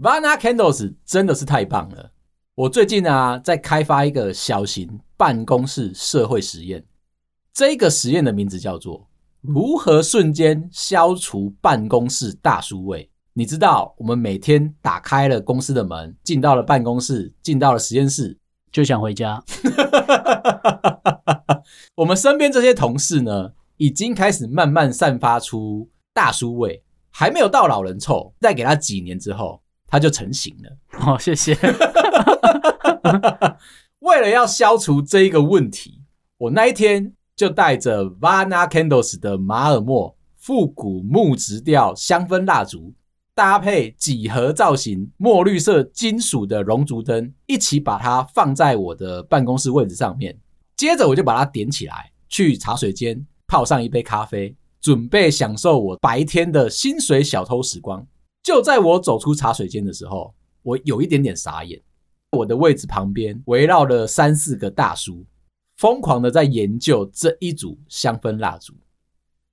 Vana Candles 真的是太棒了。我最近啊，在开发一个小型办公室社会实验。这个实验的名字叫做“如何瞬间消除办公室大叔味”。你知道，我们每天打开了公司的门，进到了办公室，进到了实验室，就想回家。我们身边这些同事呢，已经开始慢慢散发出大叔味，还没有到老人臭。再给他几年之后，他就成型了。好、哦，谢谢。为了要消除这一个问题，我那一天就带着 Vana Candles 的马尔默复古木质调香氛蜡烛，搭配几何造型墨绿色金属的熔烛灯，一起把它放在我的办公室位置上面。接着我就把它点起来，去茶水间泡上一杯咖啡，准备享受我白天的薪水小偷时光。就在我走出茶水间的时候，我有一点点傻眼。我的位置旁边围绕了三四个大叔，疯狂的在研究这一组香氛蜡烛。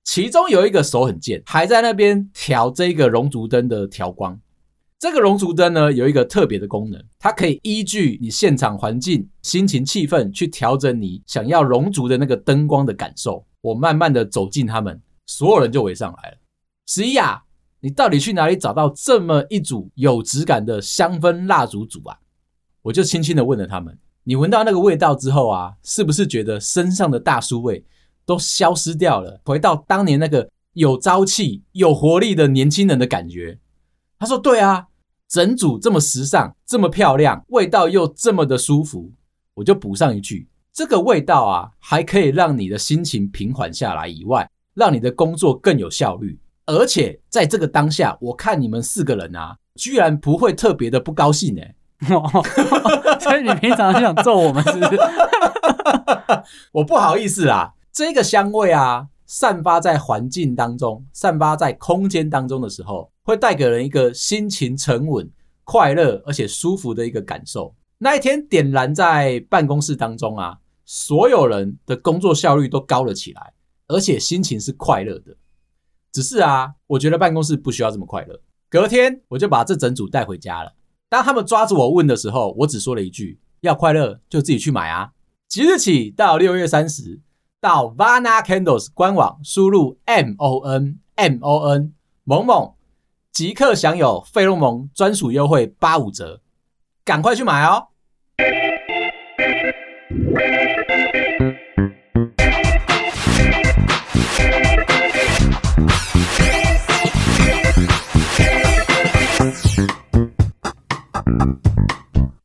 其中有一个手很贱，还在那边调这个熔烛灯的调光。这个熔烛灯呢，有一个特别的功能，它可以依据你现场环境、心情、气氛去调整你想要熔烛的那个灯光的感受。我慢慢的走近他们，所有人就围上来了。十一啊，你到底去哪里找到这么一组有质感的香氛蜡烛组啊？我就轻轻的问了他们：“你闻到那个味道之后啊，是不是觉得身上的大叔味都消失掉了，回到当年那个有朝气、有活力的年轻人的感觉？”他说：“对啊，整组这么时尚，这么漂亮，味道又这么的舒服。”我就补上一句：“这个味道啊，还可以让你的心情平缓下来，以外，让你的工作更有效率。而且在这个当下，我看你们四个人啊，居然不会特别的不高兴呢。”所以你平常就想揍我们是不是？我不好意思啦，这个香味啊，散发在环境当中，散发在空间当中的时候，会带给人一个心情沉稳、快乐而且舒服的一个感受。那一天点燃在办公室当中啊，所有人的工作效率都高了起来，而且心情是快乐的。只是啊，我觉得办公室不需要这么快乐。隔天我就把这整组带回家了。当他们抓着我问的时候，我只说了一句：“要快乐就自己去买啊！”即日起到六月三十，到 Vana Candles 官网输入 M O N M O N 萌萌，即刻享有费洛蒙专属优惠八五折，赶快去买哦！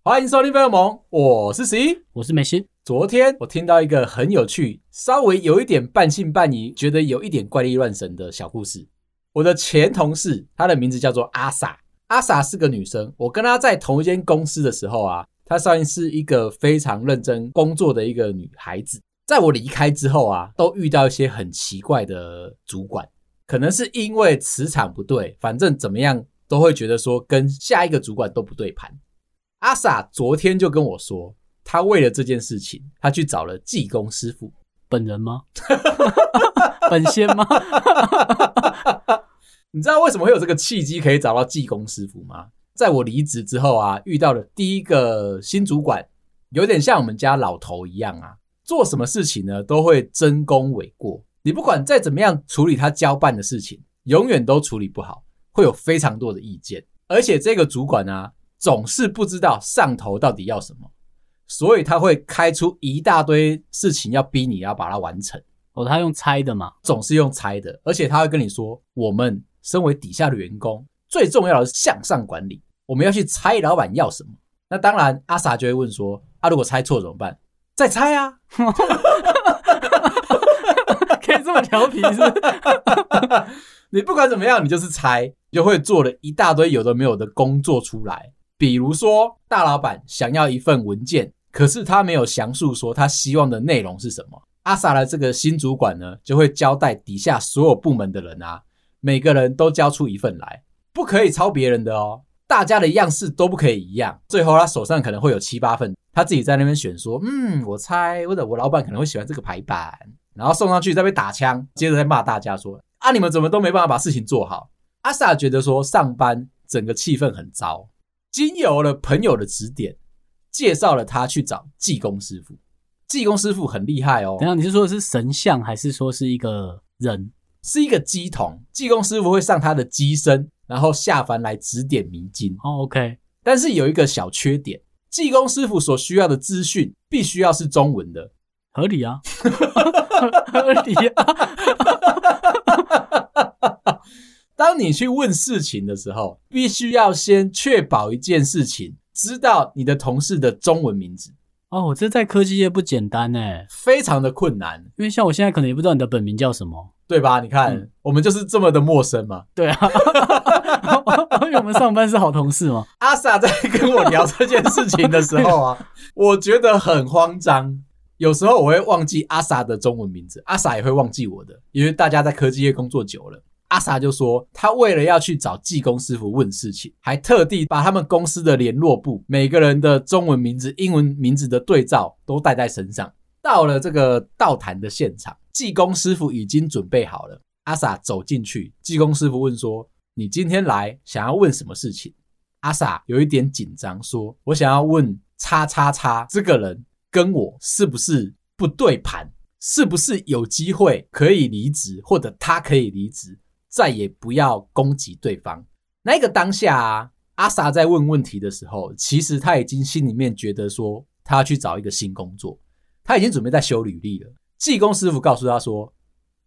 欢迎收听《费洛蒙》，我是十一，我是美心。昨天我听到一个很有趣、稍微有一点半信半疑、觉得有一点怪力乱神的小故事。我的前同事，她的名字叫做阿萨，阿萨是个女生。我跟她在同一间公司的时候啊，她算是一个非常认真工作的一个女孩子。在我离开之后啊，都遇到一些很奇怪的主管，可能是因为磁场不对，反正怎么样都会觉得说跟下一个主管都不对盘。阿萨昨天就跟我说，他为了这件事情，他去找了济公师傅。本人吗？本仙吗？你知道为什么会有这个契机可以找到济公师傅吗？在我离职之后啊，遇到了第一个新主管，有点像我们家老头一样啊，做什么事情呢都会争功诿过。你不管再怎么样处理他交办的事情，永远都处理不好，会有非常多的意见。而且这个主管啊。总是不知道上头到底要什么，所以他会开出一大堆事情要逼你要把它完成。哦，他用猜的嘛，总是用猜的，而且他会跟你说：“我们身为底下的员工，最重要的是向上管理，我们要去猜老板要什么。”那当然，阿 Sa 就会问说：“啊，如果猜错怎么办？再猜啊！” 可以这么调皮是不是？你不管怎么样，你就是猜，就会做了一大堆有的没有的工作出来。比如说，大老板想要一份文件，可是他没有详述说他希望的内容是什么。阿 Sa 的这个新主管呢，就会交代底下所有部门的人啊，每个人都交出一份来，不可以抄别人的哦，大家的样式都不可以一样。最后他手上可能会有七八份，他自己在那边选说，嗯，我猜或者我老板可能会喜欢这个排版，然后送上去再被打枪，接着再骂大家说，啊，你们怎么都没办法把事情做好？阿 Sa 觉得说上班。整个气氛很糟。经由了朋友的指点，介绍了他去找济公师傅。济公师傅很厉害哦。等下，你是说的是神像，还是说是一个人？是一个鸡童。济公师傅会上他的鸡身，然后下凡来指点迷津。哦，OK。但是有一个小缺点，济公师傅所需要的资讯必须要是中文的。合理啊，合理啊。当你去问事情的时候，必须要先确保一件事情，知道你的同事的中文名字。哦，这在科技业不简单哎，非常的困难。因为像我现在可能也不知道你的本名叫什么，对吧？你看，嗯、我们就是这么的陌生嘛。对啊，因为我们上班是好同事嘛。阿 sa 在跟我聊这件事情的时候啊，我觉得很慌张。有时候我会忘记阿 sa 的中文名字，阿 sa 也会忘记我的，因为大家在科技业工作久了。阿 sa 就说，他为了要去找济公师傅问事情，还特地把他们公司的联络簿每个人的中文名字、英文名字的对照都带在身上。到了这个道坛的现场，济公师傅已经准备好了。阿 sa 走进去，济公师傅问说：“你今天来想要问什么事情？”阿 sa 有一点紧张，说：“我想要问叉叉叉这个人跟我是不是不对盘？是不是有机会可以离职，或者他可以离职？”再也不要攻击对方。那个当下啊，阿 sa 在问问题的时候，其实他已经心里面觉得说，他要去找一个新工作，他已经准备在修履历了。技工师傅告诉他说：“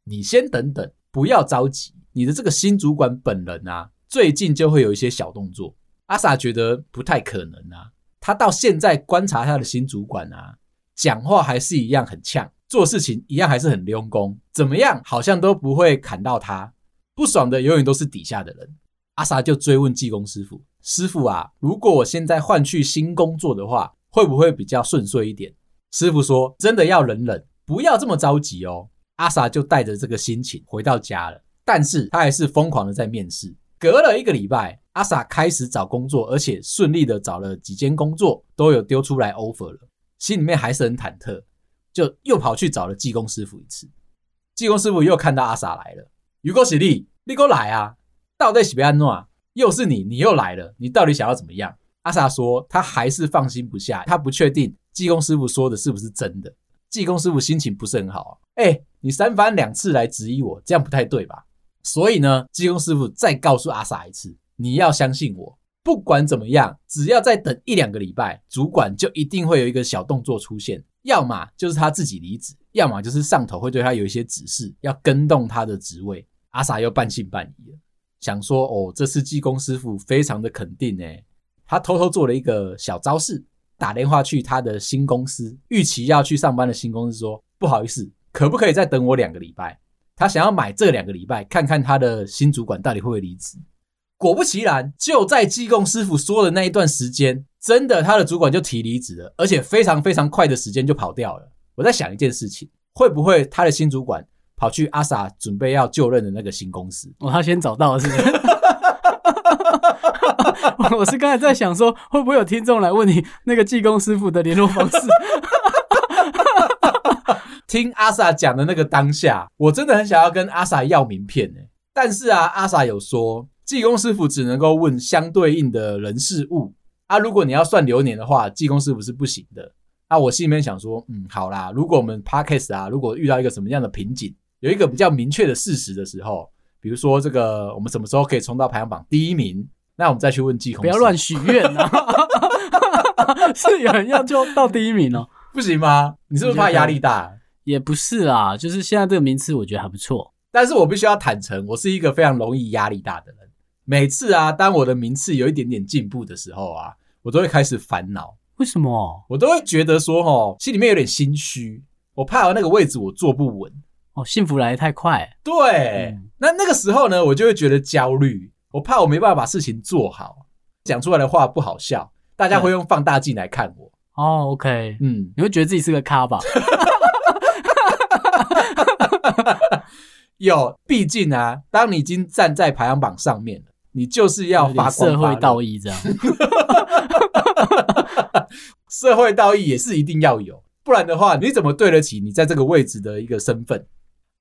你先等等，不要着急。你的这个新主管本人啊，最近就会有一些小动作。”阿 sa 觉得不太可能啊，他到现在观察他的新主管啊，讲话还是一样很呛，做事情一样还是很用功，怎么样好像都不会砍到他。不爽的永远都是底下的人。阿 sa 就追问济公师傅：“师傅啊，如果我现在换去新工作的话，会不会比较顺遂一点？”师傅说：“真的要忍忍，不要这么着急哦。”阿 sa 就带着这个心情回到家了。但是他还是疯狂的在面试。隔了一个礼拜，阿 sa 开始找工作，而且顺利的找了几间工作，都有丢出来 offer 了。心里面还是很忐忑，就又跑去找了济公师傅一次。济公师傅又看到阿 sa 来了。如果是你，你给我来啊！到底是要怎样？又是你，你又来了，你到底想要怎么样？阿 sa 说他还是放心不下，他不确定济公师傅说的是不是真的。济公师傅心情不是很好啊，哎，你三番两次来质疑我，这样不太对吧？所以呢，济公师傅再告诉阿 sa 一次，你要相信我，不管怎么样，只要再等一两个礼拜，主管就一定会有一个小动作出现。要么就是他自己离职，要么就是上头会对他有一些指示，要跟动他的职位。阿 sa 又半信半疑，想说：“哦，这次济公师傅非常的肯定诶。”他偷偷做了一个小招式，打电话去他的新公司，预期要去上班的新公司说：“不好意思，可不可以再等我两个礼拜？”他想要买这两个礼拜，看看他的新主管到底会不会离职。果不其然，就在济公师傅说的那一段时间，真的他的主管就提离职了，而且非常非常快的时间就跑掉了。我在想一件事情，会不会他的新主管？跑去阿 sa 准备要就任的那个新公司，哦，他先找到了是不是？我是刚才在想说，会不会有听众来问你那个技工师傅的联络方式？听阿 sa 讲的那个当下，我真的很想要跟阿 sa 要名片呢。但是啊，阿 sa 有说，技工师傅只能够问相对应的人事物啊。如果你要算流年的话，济公师傅是不行的。啊，我心里面想说，嗯，好啦，如果我们 Podcast 啊，如果遇到一个什么样的瓶颈，有一个比较明确的事实的时候，比如说这个我们什么时候可以冲到排行榜第一名，那我们再去问济公。不要乱许愿啊！是有人要就到第一名哦？不行吗？你是不是怕压力大？也不是啊，就是现在这个名次我觉得还不错。但是我必须要坦诚，我是一个非常容易压力大的人。每次啊，当我的名次有一点点进步的时候啊，我都会开始烦恼。为什么？我都会觉得说，哦，心里面有点心虚，我怕那个位置我坐不稳。哦，幸福来得太快。对，嗯、那那个时候呢，我就会觉得焦虑，我怕我没办法把事情做好，讲出来的话不好笑，大家会用放大镜来看我。哦，OK，嗯，你会觉得自己是个咖吧？有，毕竟啊，当你已经站在排行榜上面了，你就是要发社会道义这样。社会道义也是一定要有，不然的话，你怎么对得起你在这个位置的一个身份？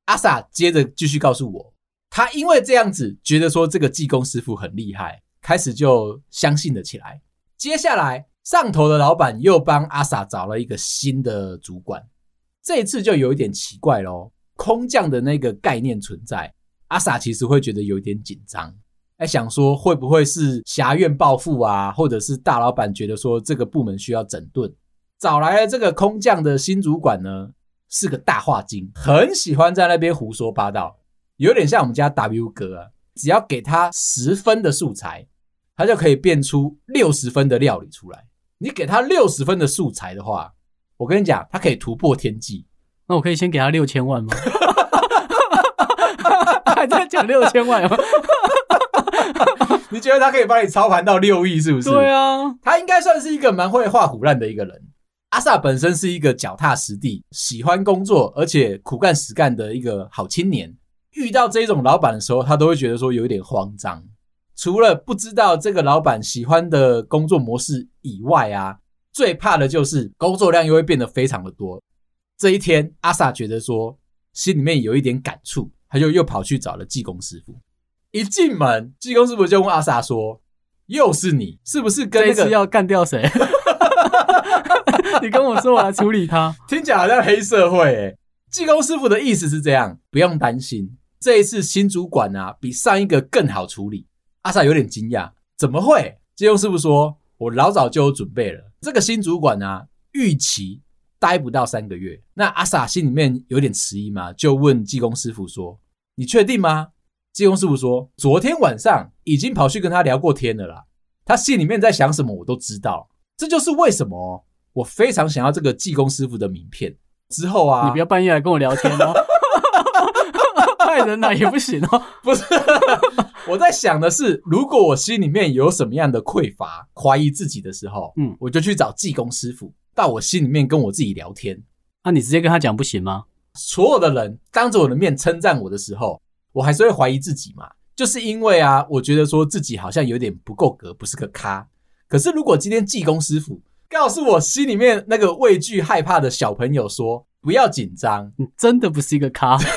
阿 sa 接着继续告诉我，他因为这样子觉得说这个技工师傅很厉害，开始就相信了起来。接下来，上头的老板又帮阿 sa 找了一个新的主管，这一次就有一点奇怪喽。空降的那个概念存在，阿 sa 其实会觉得有点紧张，哎，想说会不会是挟怨报复啊，或者是大老板觉得说这个部门需要整顿，找来了这个空降的新主管呢，是个大话精，很喜欢在那边胡说八道，有点像我们家 W 哥啊，只要给他十分的素材，他就可以变出六十分的料理出来。你给他六十分的素材的话，我跟你讲，他可以突破天际。那我可以先给他六千万吗？还在讲六千万吗？你觉得他可以帮你操盘到六亿是不是？对啊，他应该算是一个蛮会画虎烂的一个人。阿 sa 本身是一个脚踏实地、喜欢工作而且苦干实干的一个好青年。遇到这种老板的时候，他都会觉得说有一点慌张。除了不知道这个老板喜欢的工作模式以外啊，最怕的就是工作量又会变得非常的多。这一天，阿 sa 觉得说心里面有一点感触，他就又跑去找了技工师傅。一进门，技工师傅就问阿 sa 说：“又是你，是不是跟那个要干掉谁？你跟我说，我来处理他。听起来好像黑社会诶。技工师傅的意思是这样，不用担心，这一次新主管啊，比上一个更好处理。”阿 sa 有点惊讶，怎么会？师傅说：“我老早就有准备了，这个新主管啊，预期。”待不到三个月，那阿 sa 心里面有点迟疑嘛，就问技工师傅说：“你确定吗？”技工师傅说：“昨天晚上已经跑去跟他聊过天了啦，他心里面在想什么我都知道。这就是为什么我非常想要这个技工师傅的名片。之后啊，你不要半夜来跟我聊天哦，害人呐也不行哦。不是，我在想的是，如果我心里面有什么样的匮乏、怀疑自己的时候，嗯，我就去找技工师傅。”到我心里面跟我自己聊天，那、啊、你直接跟他讲不行吗？所有的人当着我的面称赞我的时候，我还是会怀疑自己嘛，就是因为啊，我觉得说自己好像有点不够格，不是个咖。可是如果今天济公师傅告诉我心里面那个畏惧害怕的小朋友说，不要紧张，你真的不是一个咖。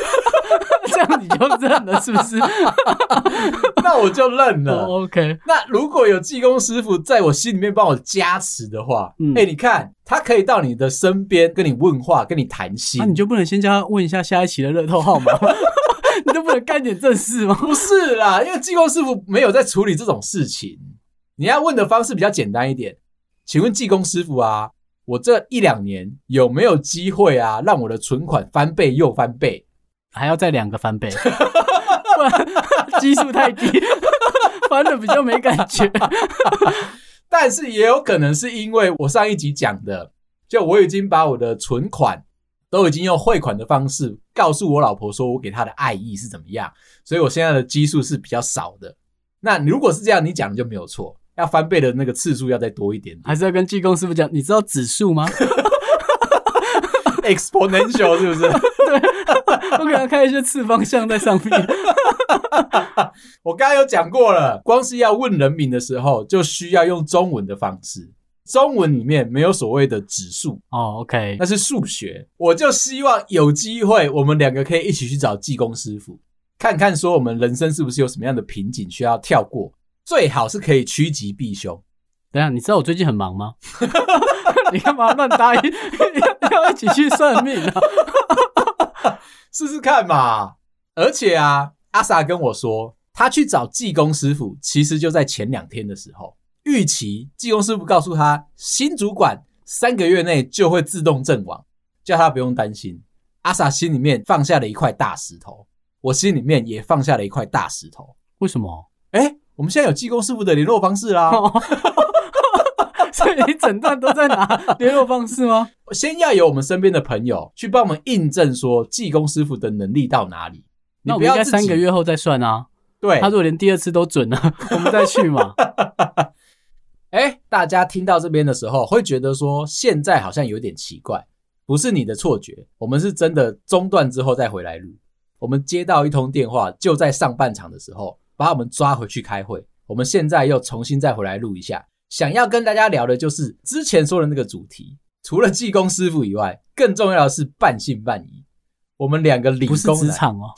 这样你就认了是不是？那我就认了。Oh, OK。那如果有济公师傅在我心里面帮我加持的话，哎、嗯欸，你看他可以到你的身边跟你问话，跟你谈心。那、啊、你就不能先叫他问一下下一期的热透号码 干点正事吗？不是啦，因为技工师傅没有在处理这种事情。你要问的方式比较简单一点。请问技工师傅啊，我这一两年有没有机会啊，让我的存款翻倍又翻倍？还要再两个翻倍，不然基数太低，翻的比较没感觉。但是也有可能是因为我上一集讲的，就我已经把我的存款都已经用汇款的方式告诉我老婆，说我给她的爱意是怎么样，所以我现在的基数是比较少的。那如果是这样，你讲的就没有错，要翻倍的那个次数要再多一点点，还是要跟技工师傅讲？你知道指数吗？Exponential 是不是？对，我给他开一些次方向在上面。我刚刚有讲过了，光是要问人名的时候，就需要用中文的方式。中文里面没有所谓的指数哦，OK，那是数学。我就希望有机会，我们两个可以一起去找技工师傅，看看说我们人生是不是有什么样的瓶颈需要跳过，最好是可以趋吉避凶。等下，你知道我最近很忙吗？你干嘛乱答应？要一起去算命啊？试试看嘛！而且啊，阿 sa 跟我说，他去找技工师傅，其实就在前两天的时候，预期技工师傅告诉他，新主管三个月内就会自动阵亡，叫他不用担心。阿 sa 心里面放下了一块大石头，我心里面也放下了一块大石头。为什么？哎，我们现在有技工师傅的联络方式啦。所以你整段都在拿 联络方式吗？先要有我们身边的朋友去帮我们印证说技工师傅的能力到哪里。那我们应该三个月后再算啊。对，他如果连第二次都准了，我们再去嘛。哎，大家听到这边的时候会觉得说现在好像有点奇怪，不是你的错觉，我们是真的中断之后再回来录。我们接到一通电话，就在上半场的时候把我们抓回去开会，我们现在又重新再回来录一下。想要跟大家聊的就是之前说的那个主题，除了技工师傅以外，更重要的是半信半疑。我们两个理工男，哦，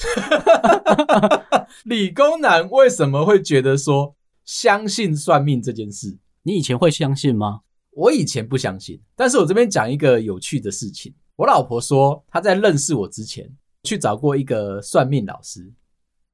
理工男为什么会觉得说相信算命这件事。你以前会相信吗？我以前不相信，但是我这边讲一个有趣的事情。我老婆说，她在认识我之前去找过一个算命老师。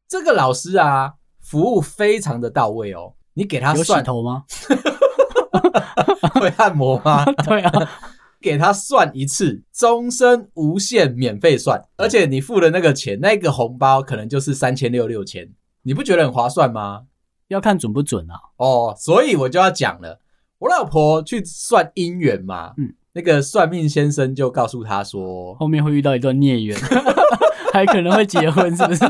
这个老师啊，服务非常的到位哦。你给他算头吗？会按摩吗？对啊，给他算一次，终身无限免费算，而且你付的那个钱，那个红包可能就是三千六六千，你不觉得很划算吗？要看准不准啊。哦，所以我就要讲了，我老婆去算姻缘嘛，嗯，那个算命先生就告诉她说，后面会遇到一段孽缘，还可能会结婚，是不是？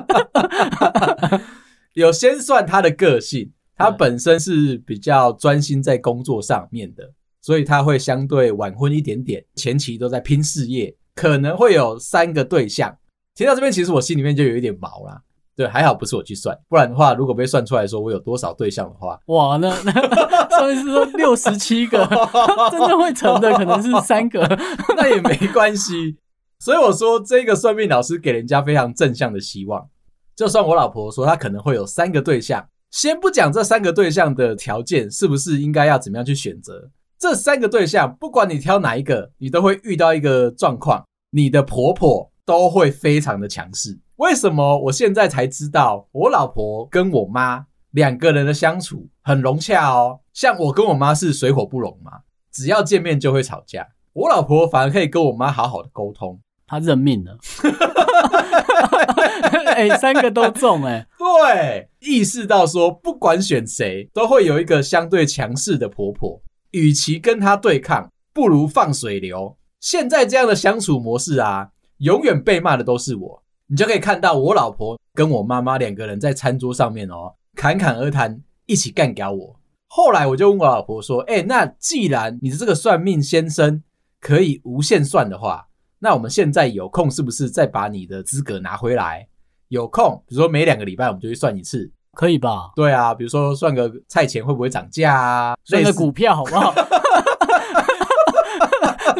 有先算他的个性。他本身是比较专心在工作上面的，所以他会相对晚婚一点点，前期都在拼事业，可能会有三个对象。听到这边，其实我心里面就有一点毛啦。对，还好不是我去算，不然的话，如果被算出来说我有多少对象的话，哇，那 那上面是说六十七个，真正会成的可能是三个，那也没关系。所以我说，这个算命老师给人家非常正向的希望。就算我老婆说她可能会有三个对象。先不讲这三个对象的条件是不是应该要怎么样去选择，这三个对象不管你挑哪一个，你都会遇到一个状况，你的婆婆都会非常的强势。为什么我现在才知道，我老婆跟我妈两个人的相处很融洽哦？像我跟我妈是水火不容嘛，只要见面就会吵架，我老婆反而可以跟我妈好好的沟通。她认命了，哎、欸，三个都中哎、欸，对，意识到说不管选谁都会有一个相对强势的婆婆，与其跟她对抗，不如放水流。现在这样的相处模式啊，永远被骂的都是我，你就可以看到我老婆跟我妈妈两个人在餐桌上面哦，侃侃而谈，一起干掉我。后来我就问我老婆说，哎、欸，那既然你的这个算命先生可以无限算的话，那我们现在有空，是不是再把你的资格拿回来？有空，比如说每两个礼拜我们就去算一次，可以吧？对啊，比如说算个菜钱会不会涨价啊？算个股票好不好？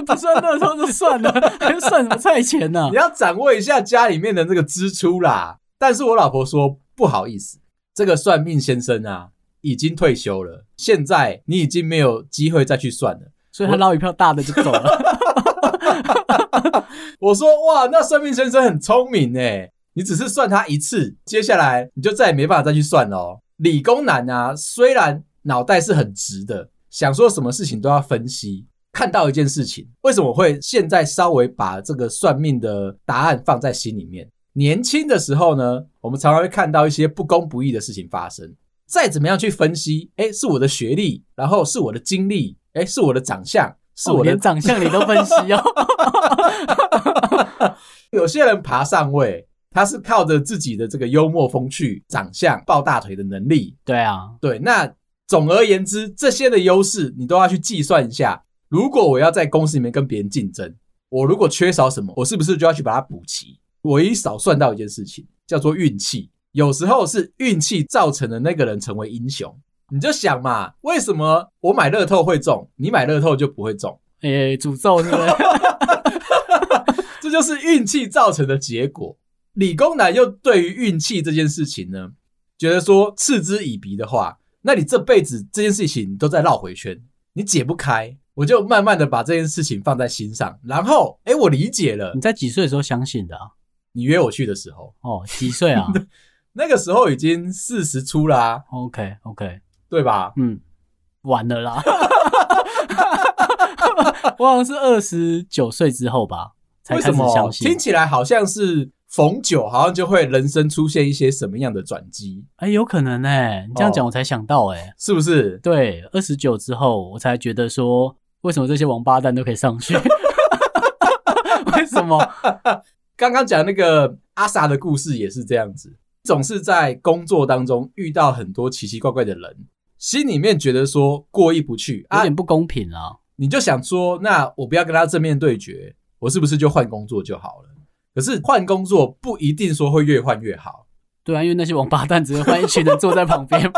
不算那时候就算了，还算什么菜钱呢？你要掌握一下家里面的那个支出啦。但是我老婆说不好意思，这个算命先生啊已经退休了，现在你已经没有机会再去算了，所以他捞一票大的就走了。我说哇，那算命先生很聪明诶，你只是算他一次，接下来你就再也没办法再去算了哦。理工男啊，虽然脑袋是很直的，想说什么事情都要分析。看到一件事情，为什么会现在稍微把这个算命的答案放在心里面？年轻的时候呢，我们常常会看到一些不公不义的事情发生。再怎么样去分析，哎，是我的学历，然后是我的经历，哎，是我的长相。是我连长相你都分析哦。有些人爬上位，他是靠着自己的这个幽默风趣、长相、抱大腿的能力。对啊，对。那总而言之，这些的优势你都要去计算一下。如果我要在公司里面跟别人竞争，我如果缺少什么，我是不是就要去把它补齐？我一少算到一件事情，叫做运气。有时候是运气造成的那个人成为英雄。你就想嘛，为什么我买乐透会中，你买乐透就不会中？哎、欸，诅咒是不是？这就是运气造成的结果。理工男又对于运气这件事情呢，觉得说嗤之以鼻的话，那你这辈子这件事情都在绕回圈，你解不开。我就慢慢的把这件事情放在心上，然后，哎，我理解了。你在几岁的时候相信的啊？你约我去的时候。哦，几岁啊？那个时候已经四十出啦、啊。OK，OK。对吧？嗯，晚了啦。我好像是二十九岁之后吧，才开始相信。听起来好像是逢九，好像就会人生出现一些什么样的转机？哎，有可能哎、欸。你这样讲，我才想到哎、欸哦，是不是？对，二十九之后，我才觉得说，为什么这些王八蛋都可以上去？为什么？刚刚讲那个阿 Sa 的故事也是这样子，总是在工作当中遇到很多奇奇怪怪的人。心里面觉得说过意不去，有点不公平啊！啊你就想说，那我不要跟他正面对决，我是不是就换工作就好了？可是换工作不一定说会越换越好。对啊，因为那些王八蛋只会换一群人坐在旁边。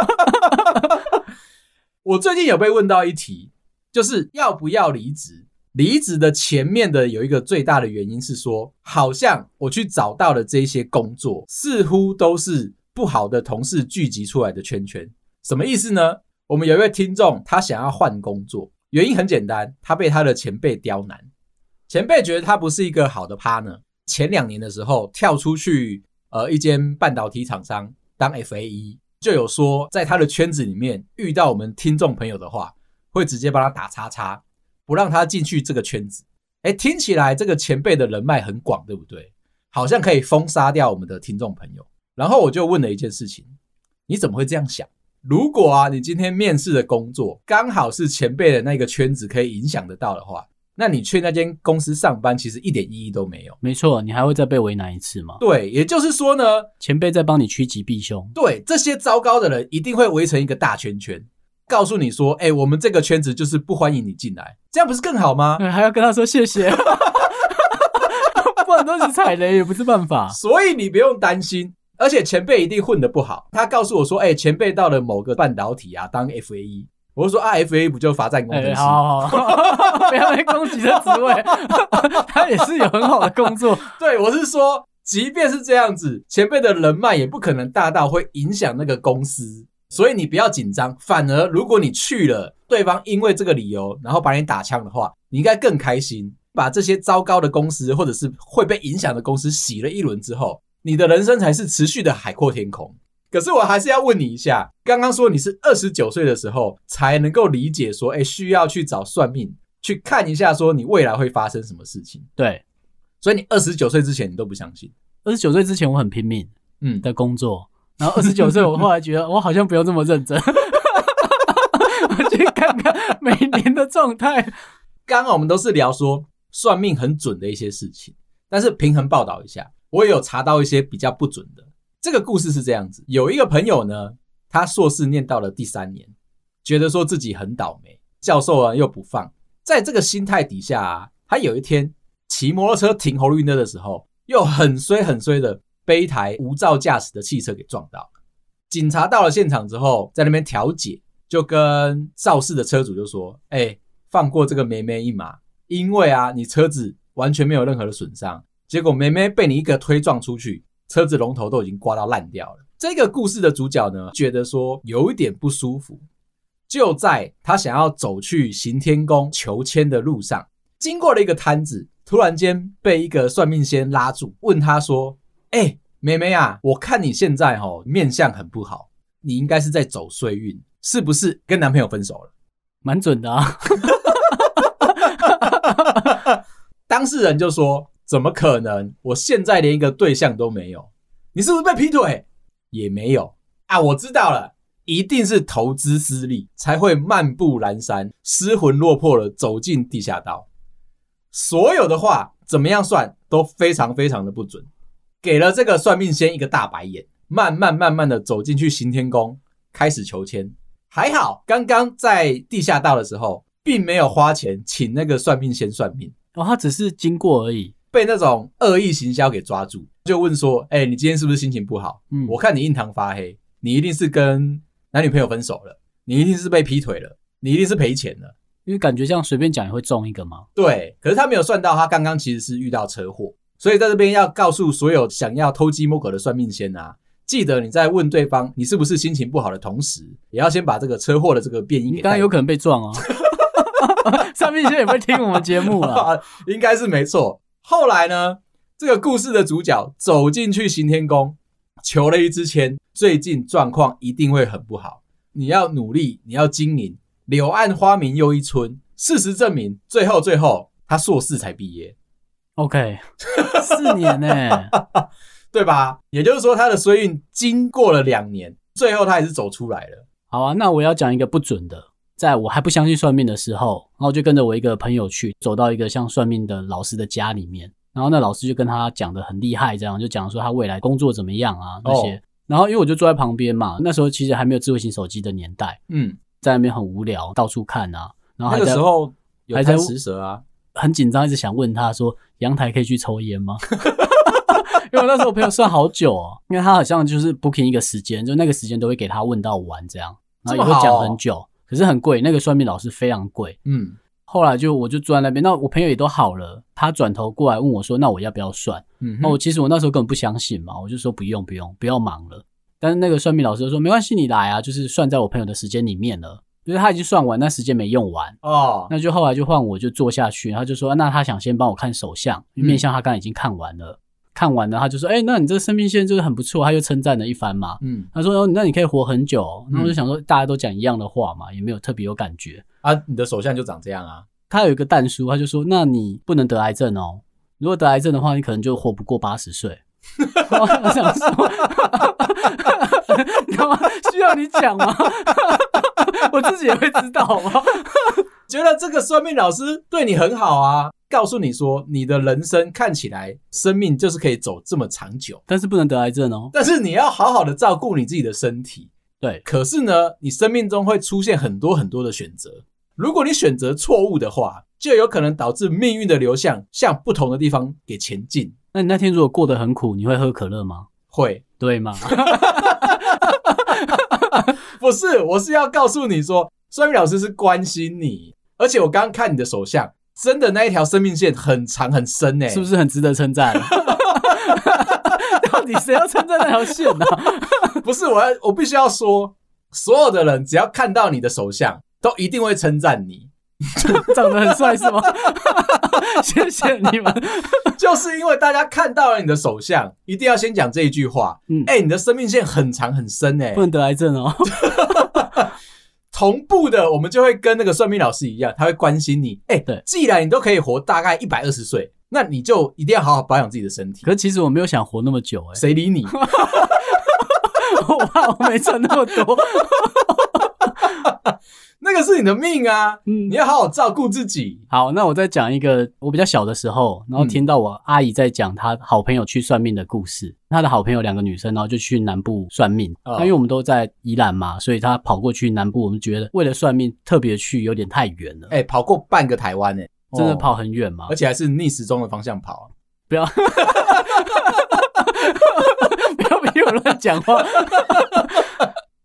我最近有被问到一题，就是要不要离职？离职的前面的有一个最大的原因是说，好像我去找到的这些工作，似乎都是不好的同事聚集出来的圈圈。什么意思呢？我们有一位听众，他想要换工作，原因很简单，他被他的前辈刁难，前辈觉得他不是一个好的 partner。前两年的时候，跳出去呃一间半导体厂商当 FAE，就有说在他的圈子里面遇到我们听众朋友的话，会直接帮他打叉叉，不让他进去这个圈子。诶，听起来这个前辈的人脉很广，对不对？好像可以封杀掉我们的听众朋友。然后我就问了一件事情：你怎么会这样想？如果啊，你今天面试的工作刚好是前辈的那个圈子可以影响得到的话，那你去那间公司上班，其实一点意义都没有。没错，你还会再被为难一次吗？对，也就是说呢，前辈在帮你趋吉避凶。对，这些糟糕的人一定会围成一个大圈圈，告诉你说：“哎，我们这个圈子就是不欢迎你进来。”这样不是更好吗？还要跟他说谢谢，不然都是踩雷也不是办法。所以你不用担心。而且前辈一定混得不好。他告诉我说：“哎、欸，前辈到了某个半导体啊，当 FAE。”我就说：“啊，FAE 不就罚站工程师？”欸、好，好，好，不要被攻击的职位，他也是有很好的工作。对，我是说，即便是这样子，前辈的人脉也不可能大到会影响那个公司。所以你不要紧张，反而如果你去了，对方因为这个理由然后把你打枪的话，你应该更开心，把这些糟糕的公司或者是会被影响的公司洗了一轮之后。你的人生才是持续的海阔天空。可是我还是要问你一下，刚刚说你是二十九岁的时候才能够理解说，哎，需要去找算命去看一下，说你未来会发生什么事情。对，所以你二十九岁之前你都不相信。二十九岁之前我很拼命，嗯，的工作。然后二十九岁我后来觉得我好像不用这么认真，我去看看每年的状态。刚刚我们都是聊说算命很准的一些事情，但是平衡报道一下。我也有查到一些比较不准的。这个故事是这样子：有一个朋友呢，他硕士念到了第三年，觉得说自己很倒霉，教授啊又不放，在这个心态底下啊，他有一天骑摩托车停红绿灯的时候，又很衰很衰的被一台无照驾驶的汽车给撞到了。警察到了现场之后，在那边调解，就跟肇事的车主就说：“哎，放过这个妹妹一马，因为啊，你车子完全没有任何的损伤。”结果妹妹被你一个推撞出去，车子龙头都已经刮到烂掉了。这个故事的主角呢，觉得说有一点不舒服，就在他想要走去行天宫求签的路上，经过了一个摊子，突然间被一个算命仙拉住，问他说：“哎、欸，妹妹啊，我看你现在哦面相很不好，你应该是在走衰运，是不是跟男朋友分手了？”蛮准的啊。当事人就说。怎么可能？我现在连一个对象都没有。你是不是被劈腿？也没有啊。我知道了，一定是投资失利，才会漫步阑珊，失魂落魄的走进地下道。所有的话怎么样算都非常非常的不准，给了这个算命仙一个大白眼。慢慢慢慢的走进去行天宫，开始求签。还好，刚刚在地下道的时候，并没有花钱请那个算命先算命哦，他只是经过而已。被那种恶意行销给抓住，就问说：“哎、欸，你今天是不是心情不好？嗯，我看你印堂发黑，你一定是跟男女朋友分手了，你一定是被劈腿了，你一定是赔钱了，因为感觉这样随便讲也会中一个嘛。”对，可是他没有算到，他刚刚其实是遇到车祸，所以在这边要告诉所有想要偷鸡摸狗的算命仙啊，记得你在问对方你是不是心情不好的同时，也要先把这个车祸的这个变因给。当然有可能被撞哦，算命仙也会听我们节目啊，应该是没错。后来呢，这个故事的主角走进去行天宫，求了一支签，最近状况一定会很不好。你要努力，你要经营。柳暗花明又一村，事实证明，最后最后他硕士才毕业。OK，四年呢、欸，对吧？也就是说，他的衰运经过了两年，最后他还是走出来了。好啊，那我要讲一个不准的。在我还不相信算命的时候，然后就跟着我一个朋友去，走到一个像算命的老师的家里面，然后那老师就跟他讲的很厉害，这样就讲说他未来工作怎么样啊那些。然后因为我就坐在旁边嘛，那时候其实还没有智慧型手机的年代，嗯，在那边很无聊，到处看啊。然后那个时候还在食蛇啊，很紧张，一直想问他说阳台可以去抽烟吗？因为那时候我朋友算好久哦，因为他好像就是 booking 一个时间，就那个时间都会给他问到完这样，然后也会讲很久。可是很贵，那个算命老师非常贵。嗯，后来就我就坐在那边，那我朋友也都好了，他转头过来问我说：“那我要不要算？”嗯，那我其实我那时候根本不相信嘛，我就说不用不用，不要忙了。但是那个算命老师说没关系，你来啊，就是算在我朋友的时间里面了，就是他已经算完，但时间没用完哦，那就后来就换我就坐下去，然后就说那他想先帮我看手相，因为面相他刚刚已经看完了。嗯看完了，他就说：“哎、欸，那你这个生命线就是很不错。”他就称赞了一番嘛。嗯，他说：“哦，那你可以活很久。”那我就想说，大家都讲一样的话嘛，也没有特别有感觉啊。你的手相就长这样啊？他有一个蛋叔，他就说：“那你不能得癌症哦。如果得癌症的话，你可能就活不过八十岁。”我想说，你知道吗？需要你讲吗？我自己也会知道吗？觉得这个算命老师对你很好啊。告诉你说，你的人生看起来生命就是可以走这么长久，但是不能得癌症哦。但是你要好好的照顾你自己的身体。对，可是呢，你生命中会出现很多很多的选择。如果你选择错误的话，就有可能导致命运的流向向不同的地方给前进。那你那天如果过得很苦，你会喝可乐吗？会，对吗？不是，我是要告诉你说，算命老师是关心你，而且我刚刚看你的手相。真的那一条生命线很长很深诶，是不是很值得称赞？到底谁要称赞那条线呢？不是我要，我必须要说，所有的人只要看到你的手相，都一定会称赞你 长得很帅，是吗？谢谢你们，就是因为大家看到了你的手相，一定要先讲这一句话。嗯，哎，你的生命线很长很深诶，不能得癌症哦。同步的，我们就会跟那个算命老师一样，他会关心你。哎、欸，对，既然你都可以活大概一百二十岁，那你就一定要好好保养自己的身体。可是其实我没有想活那么久、欸，哎，谁理你？我怕我没赚那么多。那个是你的命啊，嗯，你要好好照顾自己。好，那我再讲一个我比较小的时候，然后听到我阿姨在讲她好朋友去算命的故事。她的好朋友两个女生，然后就去南部算命。那、哦、因为我们都在宜兰嘛，所以她跑过去南部，我们觉得为了算命特别去有点太远了。哎、欸，跑过半个台湾，哎，真的跑很远吗？而且还是逆时钟的方向跑。不要，不要逼我乱讲话。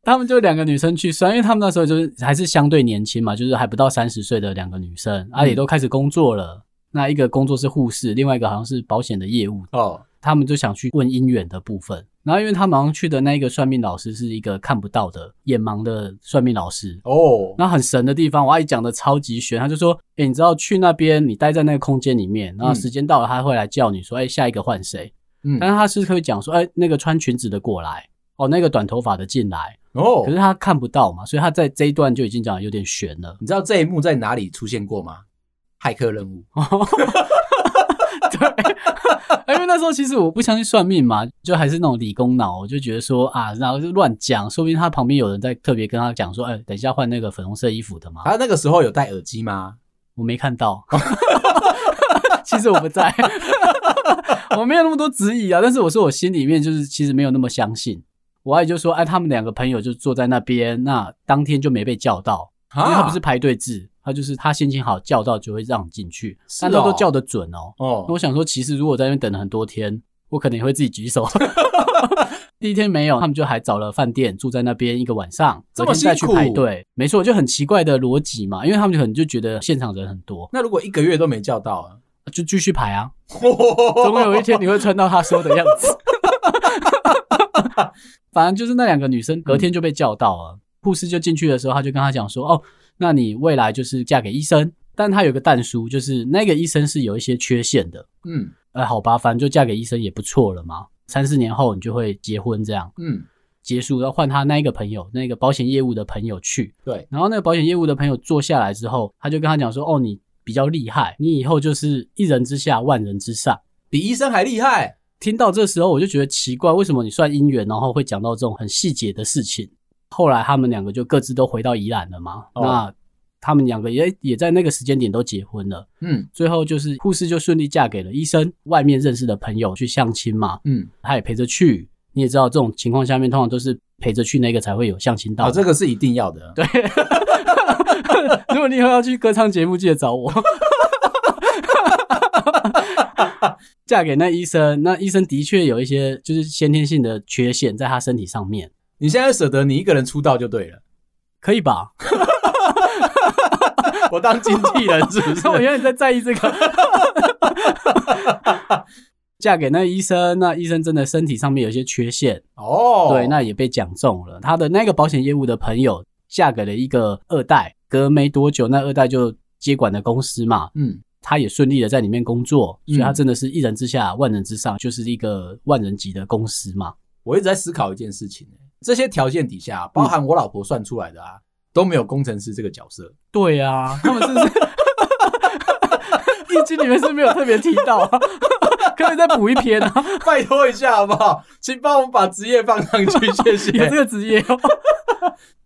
他们就两个女生去算，因为他们那时候就是还是相对年轻嘛，就是还不到三十岁的两个女生，啊，也都开始工作了。那一个工作是护士，另外一个好像是保险的业务哦。他们就想去问姻缘的部分，然后因为他们去的那一个算命老师是一个看不到的眼盲的算命老师哦。那很神的地方，我阿姨讲的超级玄，他就说：“哎，你知道去那边，你待在那个空间里面，然后时间到了，他会来叫你说：‘哎，下一个换谁？’嗯，但是他是会讲说：‘哎，那个穿裙子的过来，哦，那个短头发的进来。’哦，oh, 可是他看不到嘛，所以他在这一段就已经讲得有点悬了。你知道这一幕在哪里出现过吗？骇客任务。对，因为那时候其实我不相信算命嘛，就还是那种理工脑，我就觉得说啊，然后就乱讲，说不定他旁边有人在特别跟他讲说，哎，等一下换那个粉红色衣服的嘛。他那个时候有戴耳机吗？我没看到，其实我不在，我没有那么多质疑啊。但是我说我心里面就是其实没有那么相信。我阿姨就说：“哎，他们两个朋友就坐在那边，那当天就没被叫到，因为他不是排队制，他就是他心情好叫到就会让你进去，但他都叫得准哦。哦，那我想说，其实如果在那边等了很多天，我可能也会自己举手。第一天没有，他们就还找了饭店住在那边一个晚上，这么辛苦，再去排队。没错，就很奇怪的逻辑嘛，因为他们就可能就觉得现场人很多。那如果一个月都没叫到啊，就继续排啊，总有一天你会穿到他说的样子。” 反正就是那两个女生隔天就被叫到了，护、嗯、士就进去的时候，他就跟他讲说：“哦，那你未来就是嫁给医生，但他有个但书，就是那个医生是有一些缺陷的。”嗯，呃，好吧，反正就嫁给医生也不错了嘛。三四年后你就会结婚这样。嗯，结束要换他那一个朋友，那个保险业务的朋友去。对，然后那个保险业务的朋友坐下来之后，他就跟他讲说：“哦，你比较厉害，你以后就是一人之下，万人之上，比医生还厉害。”听到这时候，我就觉得奇怪，为什么你算姻缘，然后会讲到这种很细节的事情？后来他们两个就各自都回到宜兰了嘛。哦、那他们两个也也在那个时间点都结婚了。嗯，最后就是护士就顺利嫁给了医生，外面认识的朋友去相亲嘛。嗯，他也陪着去。你也知道，这种情况下面通常都是陪着去那个才会有相亲到。哦，这个是一定要的。对，如果你以后要去歌唱节目，记得找我。嫁给那医生，那医生的确有一些就是先天性的缺陷在他身体上面。你现在舍得你一个人出道就对了，可以吧？我当经纪人是不是？我原来在在意这个。嫁给那医生，那医生真的身体上面有一些缺陷哦，对，那也被讲中了。他的那个保险业务的朋友嫁给了一个二代，隔没多久，那二代就接管了公司嘛，嗯，他也顺利的在里面工作，嗯、所以他真的是一人之下万人之上，就是一个万人级的公司嘛。我一直在思考一件事情，这些条件底下，包含我老婆算出来的啊，嗯、都没有工程师这个角色。对啊，他们是不是？易经里面是没有特别提到、啊。可以再补一篇啊！拜托一下好不好？请帮我们把职业放上去，谢谢。有这个职业哦，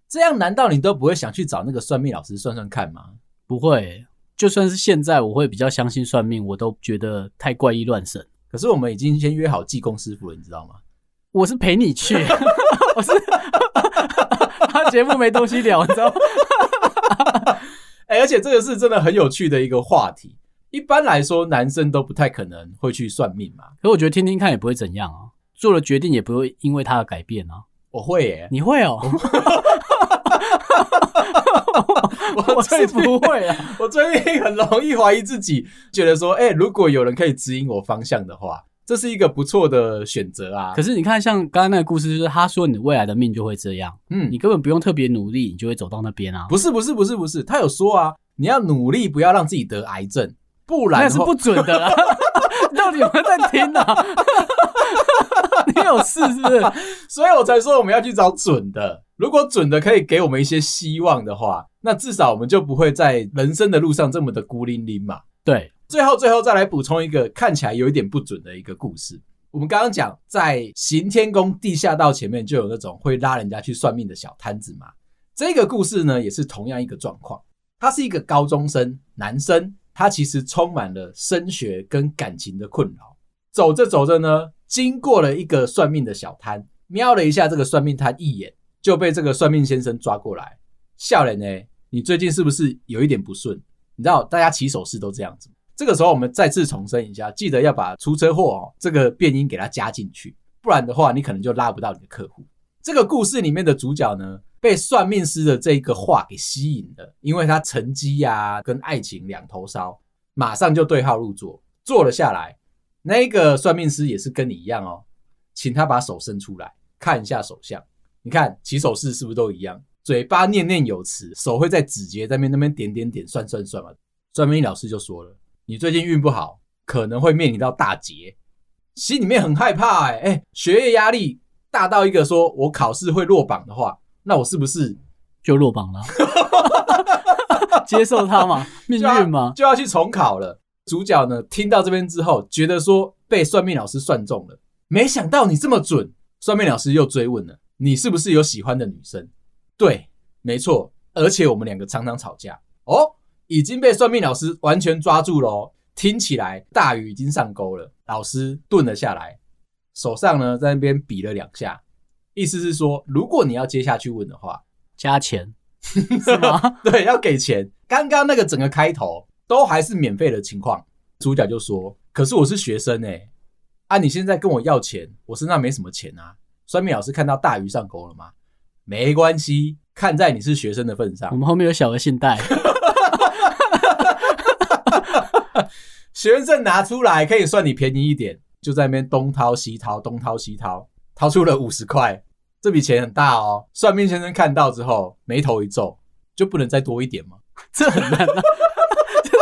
这样难道你都不会想去找那个算命老师算算看吗？不会，就算是现在，我会比较相信算命，我都觉得太怪异乱神。可是我们已经先约好济公师傅了，你知道吗？我是陪你去，我是他节目没东西聊，你知道吗？哎，而且这个是真的很有趣的一个话题。一般来说，男生都不太可能会去算命嘛。可我觉得听听看也不会怎样啊，做了决定也不会因为他的改变啊。我会耶，你会哦？我最不会啊！我最近很容易怀疑自己，觉得说，哎，如果有人可以指引我方向的话，这是一个不错的选择啊。可是你看，像刚刚那个故事，就是他说你未来的命就会这样，嗯，你根本不用特别努力，你就会走到那边啊。不是，不是，不是，不是，他有说啊，你要努力，不要让自己得癌症。不然那是不准的啦，到底有没有在听呢、啊？你有事是不是？所以我才说我们要去找准的。如果准的可以给我们一些希望的话，那至少我们就不会在人生的路上这么的孤零零嘛。对，最后最后再来补充一个看起来有一点不准的一个故事。我们刚刚讲在行天宫地下道前面就有那种会拉人家去算命的小摊子嘛。这个故事呢也是同样一个状况，他是一个高中生男生。他其实充满了升学跟感情的困扰。走着走着呢，经过了一个算命的小摊，瞄了一下这个算命摊一眼，就被这个算命先生抓过来。笑脸呢，你最近是不是有一点不顺？你知道，大家起手式都这样子。这个时候，我们再次重申一下，记得要把出车祸哦这个变音给它加进去，不然的话，你可能就拉不到你的客户。这个故事里面的主角呢，被算命师的这个话给吸引了，因为他成绩呀跟爱情两头烧，马上就对号入座，坐了下来。那个算命师也是跟你一样哦，请他把手伸出来看一下手相。你看起手势是不是都一样？嘴巴念念有词，手会在指节在那边那边点点点算算算嘛。算命老师就说了，你最近运不好，可能会面临到大劫，心里面很害怕哎、欸、哎，学业压力。大到一个说，我考试会落榜的话，那我是不是就落榜了？接受他嘛，命运嘛，就要去重考了。主角呢，听到这边之后，觉得说被算命老师算中了，没想到你这么准。算命老师又追问了，你是不是有喜欢的女生？对，没错，而且我们两个常常吵架。哦，已经被算命老师完全抓住了哦，听起来大鱼已经上钩了。老师顿了下来。手上呢，在那边比了两下，意思是说，如果你要接下去问的话，加钱是吗？对，要给钱。刚刚那个整个开头都还是免费的情况，主角就说：“可是我是学生哎、欸，啊，你现在跟我要钱，我身上没什么钱啊。”算命老师看到大鱼上钩了吗？没关系，看在你是学生的份上，我们后面有小额信贷，学生证拿出来可以算你便宜一点。就在那边东掏西掏，东掏西掏，掏出了五十块，这笔钱很大哦。算命先生看到之后，眉头一皱，就不能再多一点吗？这很难啊，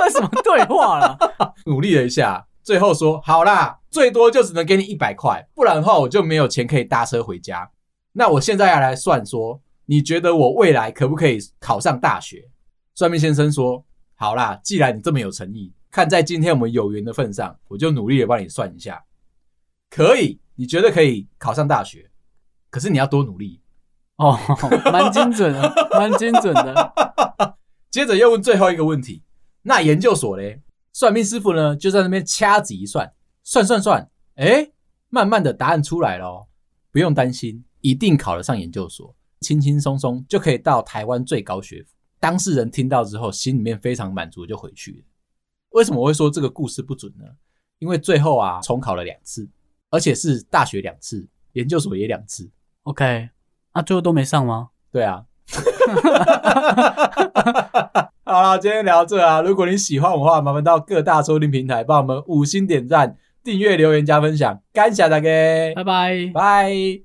什么对话了？努力了一下，最后说好啦，最多就只能给你一百块，不然的话我就没有钱可以搭车回家。那我现在要来算说，你觉得我未来可不可以考上大学？算命先生说好啦，既然你这么有诚意。看在今天我们有缘的份上，我就努力的帮你算一下，可以？你觉得可以考上大学？可是你要多努力哦，蛮精准的，蛮精准的。接着又问最后一个问题，那研究所嘞？算命师傅呢就在那边掐指一算，算算算，哎，慢慢的答案出来了，不用担心，一定考得上研究所，轻轻松松就可以到台湾最高学府。当事人听到之后，心里面非常满足，就回去了。为什么我会说这个故事不准呢？因为最后啊，重考了两次，而且是大学两次，研究所也两次。OK，啊，最后都没上吗？对啊。好了，今天聊到这啊。如果你喜欢我的话，麻烦到各大收听平台帮我们五星点赞、订阅、留言、加分享，感谢大家，拜拜。拜。